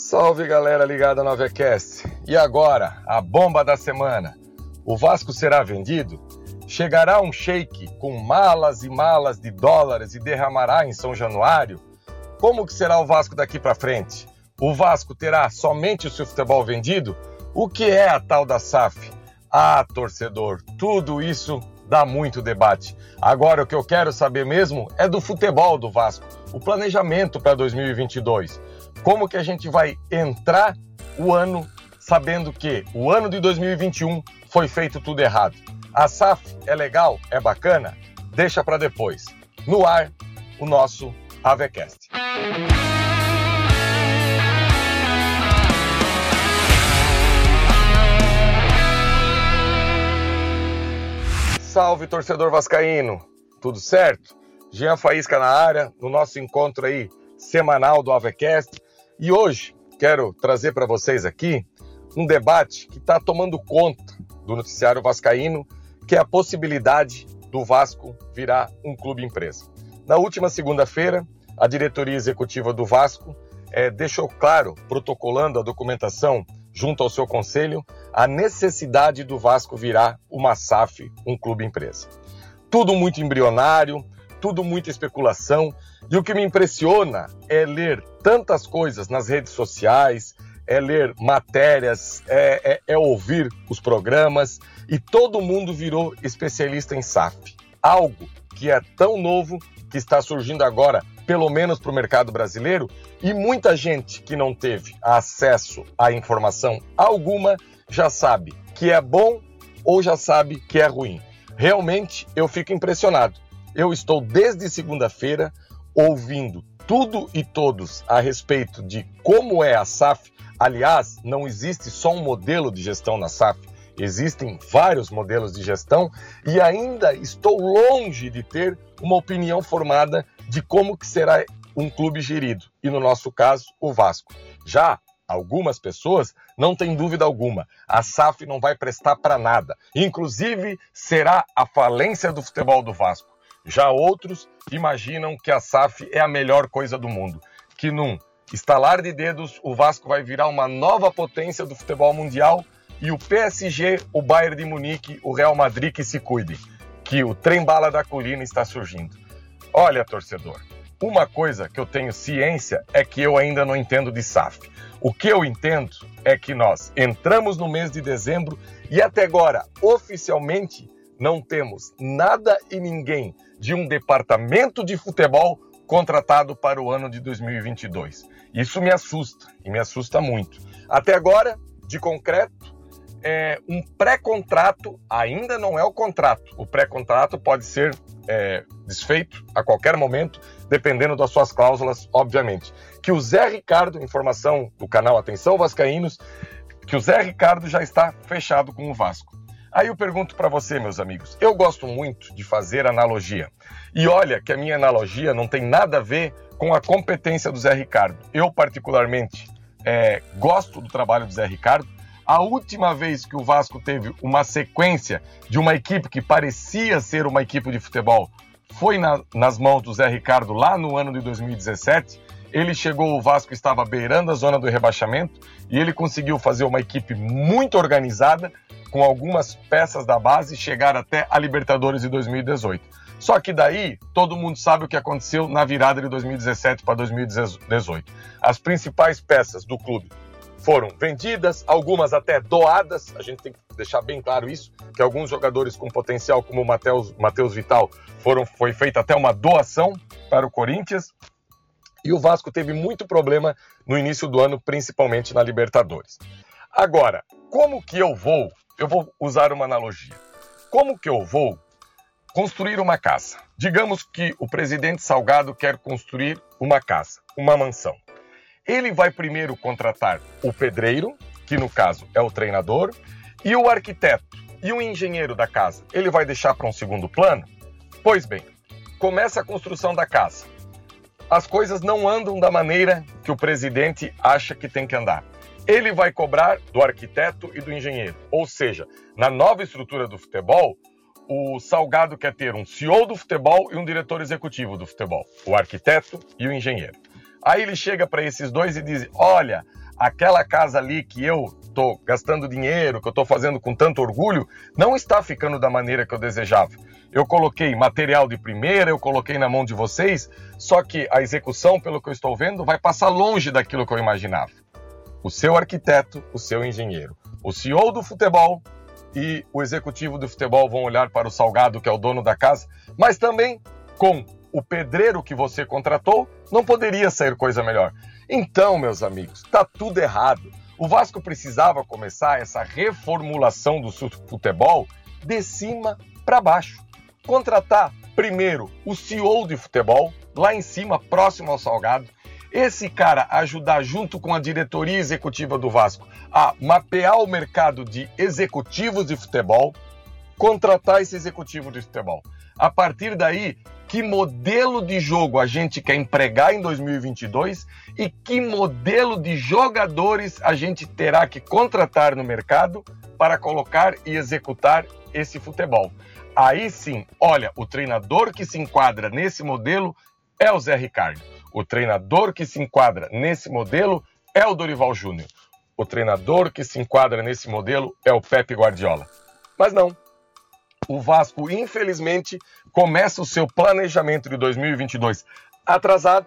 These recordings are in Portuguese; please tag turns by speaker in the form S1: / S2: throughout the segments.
S1: Salve galera ligada no Avecast. E agora, a bomba da semana. O Vasco será vendido? Chegará um shake com malas e malas de dólares e derramará em São Januário? Como que será o Vasco daqui para frente? O Vasco terá somente o seu futebol vendido? O que é a tal da SAF? Ah, torcedor, tudo isso dá muito debate. Agora o que eu quero saber mesmo é do futebol do Vasco, o planejamento para 2022. Como que a gente vai entrar o ano sabendo que o ano de 2021 foi feito tudo errado? A SAF é legal? É bacana? Deixa para depois. No ar, o nosso Avecast. Salve torcedor vascaíno, tudo certo? Jean Faísca na área, no nosso encontro aí semanal do Avecast. E hoje quero trazer para vocês aqui um debate que está tomando conta do noticiário vascaíno, que é a possibilidade do Vasco virar um clube empresa. Na última segunda-feira, a diretoria executiva do Vasco é, deixou claro, protocolando a documentação junto ao seu conselho, a necessidade do Vasco virar uma SAF, um clube empresa. Tudo muito embrionário, tudo muita especulação, e o que me impressiona é ler tantas coisas nas redes sociais, é ler matérias, é, é, é ouvir os programas, e todo mundo virou especialista em SAF. Algo que é tão novo que está surgindo agora, pelo menos para o mercado brasileiro, e muita gente que não teve acesso à informação alguma já sabe que é bom ou já sabe que é ruim. Realmente eu fico impressionado. Eu estou desde segunda-feira ouvindo tudo e todos a respeito de como é a SAF. Aliás, não existe só um modelo de gestão na SAF. Existem vários modelos de gestão e ainda estou longe de ter uma opinião formada de como que será um clube gerido, e no nosso caso, o Vasco. Já algumas pessoas não têm dúvida alguma, a SAF não vai prestar para nada. Inclusive, será a falência do futebol do Vasco. Já outros imaginam que a SAF é a melhor coisa do mundo, que num estalar de dedos o Vasco vai virar uma nova potência do futebol mundial e o PSG, o Bayern de Munique, o Real Madrid que se cuidem, que o trem bala da colina está surgindo. Olha, torcedor, uma coisa que eu tenho ciência é que eu ainda não entendo de SAF. O que eu entendo é que nós entramos no mês de dezembro e até agora, oficialmente, não temos nada e ninguém de um departamento de futebol contratado para o ano de 2022. Isso me assusta e me assusta muito. Até agora, de concreto, é, um pré-contrato ainda não é o contrato. O pré-contrato pode ser é, desfeito a qualquer momento, dependendo das suas cláusulas, obviamente. Que o Zé Ricardo, informação do canal Atenção Vascaínos, que o Zé Ricardo já está fechado com o Vasco. Aí eu pergunto para você, meus amigos, eu gosto muito de fazer analogia. E olha que a minha analogia não tem nada a ver com a competência do Zé Ricardo. Eu, particularmente, é, gosto do trabalho do Zé Ricardo, a última vez que o Vasco teve uma sequência de uma equipe que parecia ser uma equipe de futebol foi na, nas mãos do Zé Ricardo lá no ano de 2017. Ele chegou, o Vasco estava beirando a zona do rebaixamento e ele conseguiu fazer uma equipe muito organizada, com algumas peças da base, chegar até a Libertadores de 2018. Só que daí todo mundo sabe o que aconteceu na virada de 2017 para 2018. As principais peças do clube foram vendidas, algumas até doadas. A gente tem que deixar bem claro isso, que alguns jogadores com potencial, como o Matheus Vital, foram, foi feita até uma doação para o Corinthians. E o Vasco teve muito problema no início do ano, principalmente na Libertadores. Agora, como que eu vou? Eu vou usar uma analogia. Como que eu vou construir uma casa? Digamos que o presidente Salgado quer construir uma casa, uma mansão. Ele vai primeiro contratar o pedreiro, que no caso é o treinador, e o arquiteto e o engenheiro da casa. Ele vai deixar para um segundo plano? Pois bem, começa a construção da casa. As coisas não andam da maneira que o presidente acha que tem que andar. Ele vai cobrar do arquiteto e do engenheiro. Ou seja, na nova estrutura do futebol, o Salgado quer ter um CEO do futebol e um diretor executivo do futebol, o arquiteto e o engenheiro. Aí ele chega para esses dois e diz: Olha, aquela casa ali que eu estou gastando dinheiro, que eu estou fazendo com tanto orgulho, não está ficando da maneira que eu desejava. Eu coloquei material de primeira, eu coloquei na mão de vocês, só que a execução, pelo que eu estou vendo, vai passar longe daquilo que eu imaginava. O seu arquiteto, o seu engenheiro, o CEO do futebol e o executivo do futebol vão olhar para o Salgado, que é o dono da casa, mas também com o pedreiro que você contratou, não poderia sair coisa melhor. Então, meus amigos, tá tudo errado. O Vasco precisava começar essa reformulação do futebol de cima para baixo. Contratar primeiro o CEO de futebol, lá em cima, próximo ao Salgado. Esse cara ajudar junto com a diretoria executiva do Vasco a mapear o mercado de executivos de futebol, contratar esse executivo de futebol. A partir daí, que modelo de jogo a gente quer empregar em 2022 e que modelo de jogadores a gente terá que contratar no mercado para colocar e executar esse futebol. Aí sim, olha, o treinador que se enquadra nesse modelo é o Zé Ricardo. O treinador que se enquadra nesse modelo é o Dorival Júnior. O treinador que se enquadra nesse modelo é o Pepe Guardiola. Mas não, o Vasco, infelizmente, começa o seu planejamento de 2022 atrasado.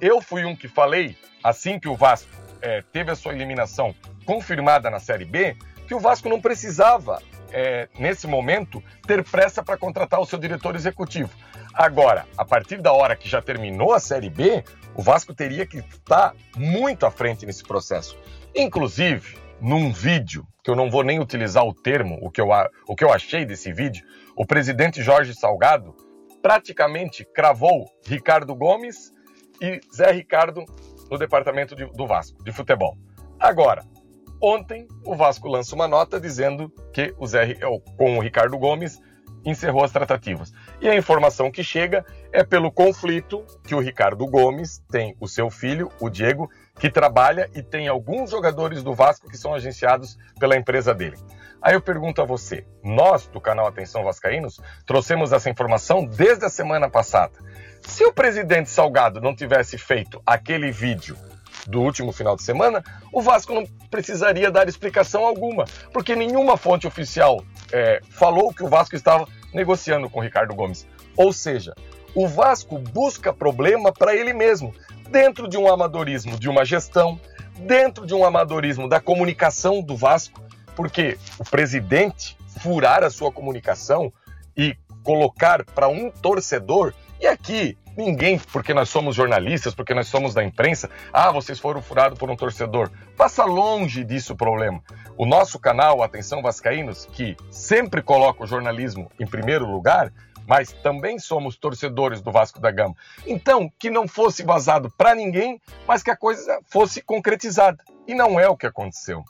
S1: Eu fui um que falei, assim que o Vasco é, teve a sua eliminação confirmada na Série B, que o Vasco não precisava, é, nesse momento, ter pressa para contratar o seu diretor executivo. Agora, a partir da hora que já terminou a Série B, o Vasco teria que estar muito à frente nesse processo. Inclusive, num vídeo, que eu não vou nem utilizar o termo, o que eu, o que eu achei desse vídeo, o presidente Jorge Salgado praticamente cravou Ricardo Gomes e Zé Ricardo no departamento de, do Vasco, de futebol. Agora, ontem o Vasco lança uma nota dizendo que o Zé, com o Ricardo Gomes encerrou as tratativas. E a informação que chega é pelo conflito que o Ricardo Gomes tem o seu filho, o Diego, que trabalha e tem alguns jogadores do Vasco que são agenciados pela empresa dele. Aí eu pergunto a você, nós do canal Atenção Vascaínos trouxemos essa informação desde a semana passada. Se o presidente Salgado não tivesse feito aquele vídeo do último final de semana, o Vasco não precisaria dar explicação alguma, porque nenhuma fonte oficial é, falou que o Vasco estava negociando com o Ricardo Gomes. Ou seja, o Vasco busca problema para ele mesmo, dentro de um amadorismo de uma gestão, dentro de um amadorismo da comunicação do Vasco, porque o presidente furar a sua comunicação e colocar para um torcedor, e aqui ninguém, porque nós somos jornalistas, porque nós somos da imprensa, ah, vocês foram furados por um torcedor. Passa longe disso o problema. O nosso canal, Atenção Vascaínos, que sempre coloca o jornalismo em primeiro lugar, mas também somos torcedores do Vasco da Gama. Então, que não fosse vazado para ninguém, mas que a coisa fosse concretizada. E não é o que aconteceu.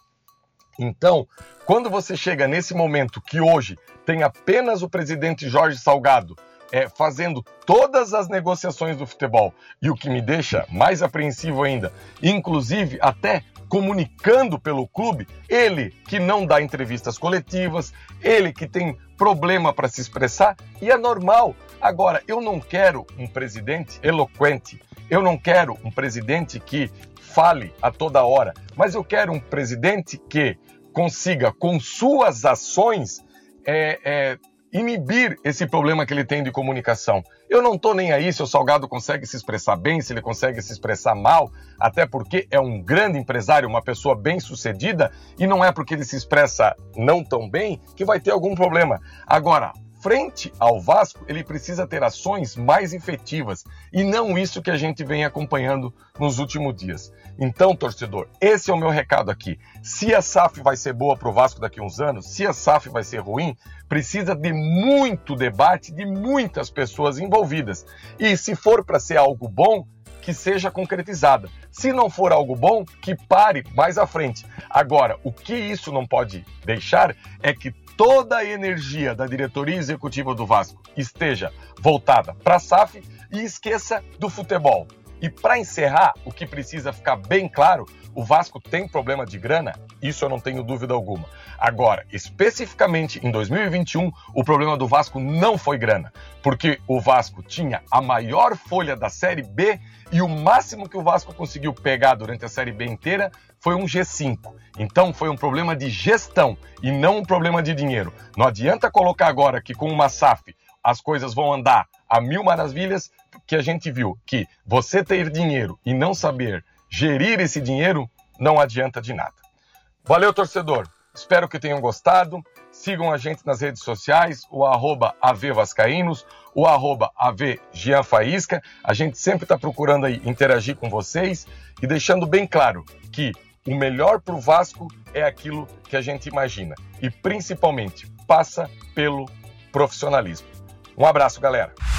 S1: Então, quando você chega nesse momento que hoje tem apenas o presidente Jorge Salgado é, fazendo todas as negociações do futebol, e o que me deixa mais apreensivo ainda, inclusive até comunicando pelo clube, ele que não dá entrevistas coletivas, ele que tem problema para se expressar, e é normal. Agora, eu não quero um presidente eloquente, eu não quero um presidente que fale a toda hora, mas eu quero um presidente que consiga, com suas ações, é, é, inibir esse problema que ele tem de comunicação. Eu não estou nem aí se o Salgado consegue se expressar bem, se ele consegue se expressar mal, até porque é um grande empresário, uma pessoa bem sucedida, e não é porque ele se expressa não tão bem que vai ter algum problema. Agora, frente ao Vasco, ele precisa ter ações mais efetivas e não isso que a gente vem acompanhando nos últimos dias. Então, torcedor, esse é o meu recado aqui. Se a SAF vai ser boa para o Vasco daqui a uns anos, se a SAF vai ser ruim, precisa de muito debate de muitas pessoas envolvidas. E se for para ser algo bom, que seja concretizada. Se não for algo bom, que pare mais à frente. Agora, o que isso não pode deixar é que toda a energia da diretoria executiva do Vasco esteja voltada para a SAF e esqueça do futebol. E para encerrar, o que precisa ficar bem claro, o Vasco tem problema de grana? Isso eu não tenho dúvida alguma. Agora, especificamente em 2021, o problema do Vasco não foi grana, porque o Vasco tinha a maior folha da Série B e o máximo que o Vasco conseguiu pegar durante a Série B inteira foi um G5. Então foi um problema de gestão e não um problema de dinheiro. Não adianta colocar agora que com uma SAF as coisas vão andar a mil maravilhas, que a gente viu que você ter dinheiro e não saber gerir esse dinheiro não adianta de nada. Valeu, torcedor! Espero que tenham gostado. Sigam a gente nas redes sociais, o arroba AVVascaínos, o arroba AVGianFaísca. A gente sempre está procurando aí interagir com vocês e deixando bem claro que o melhor para o Vasco é aquilo que a gente imagina. E principalmente passa pelo profissionalismo. Um abraço, galera!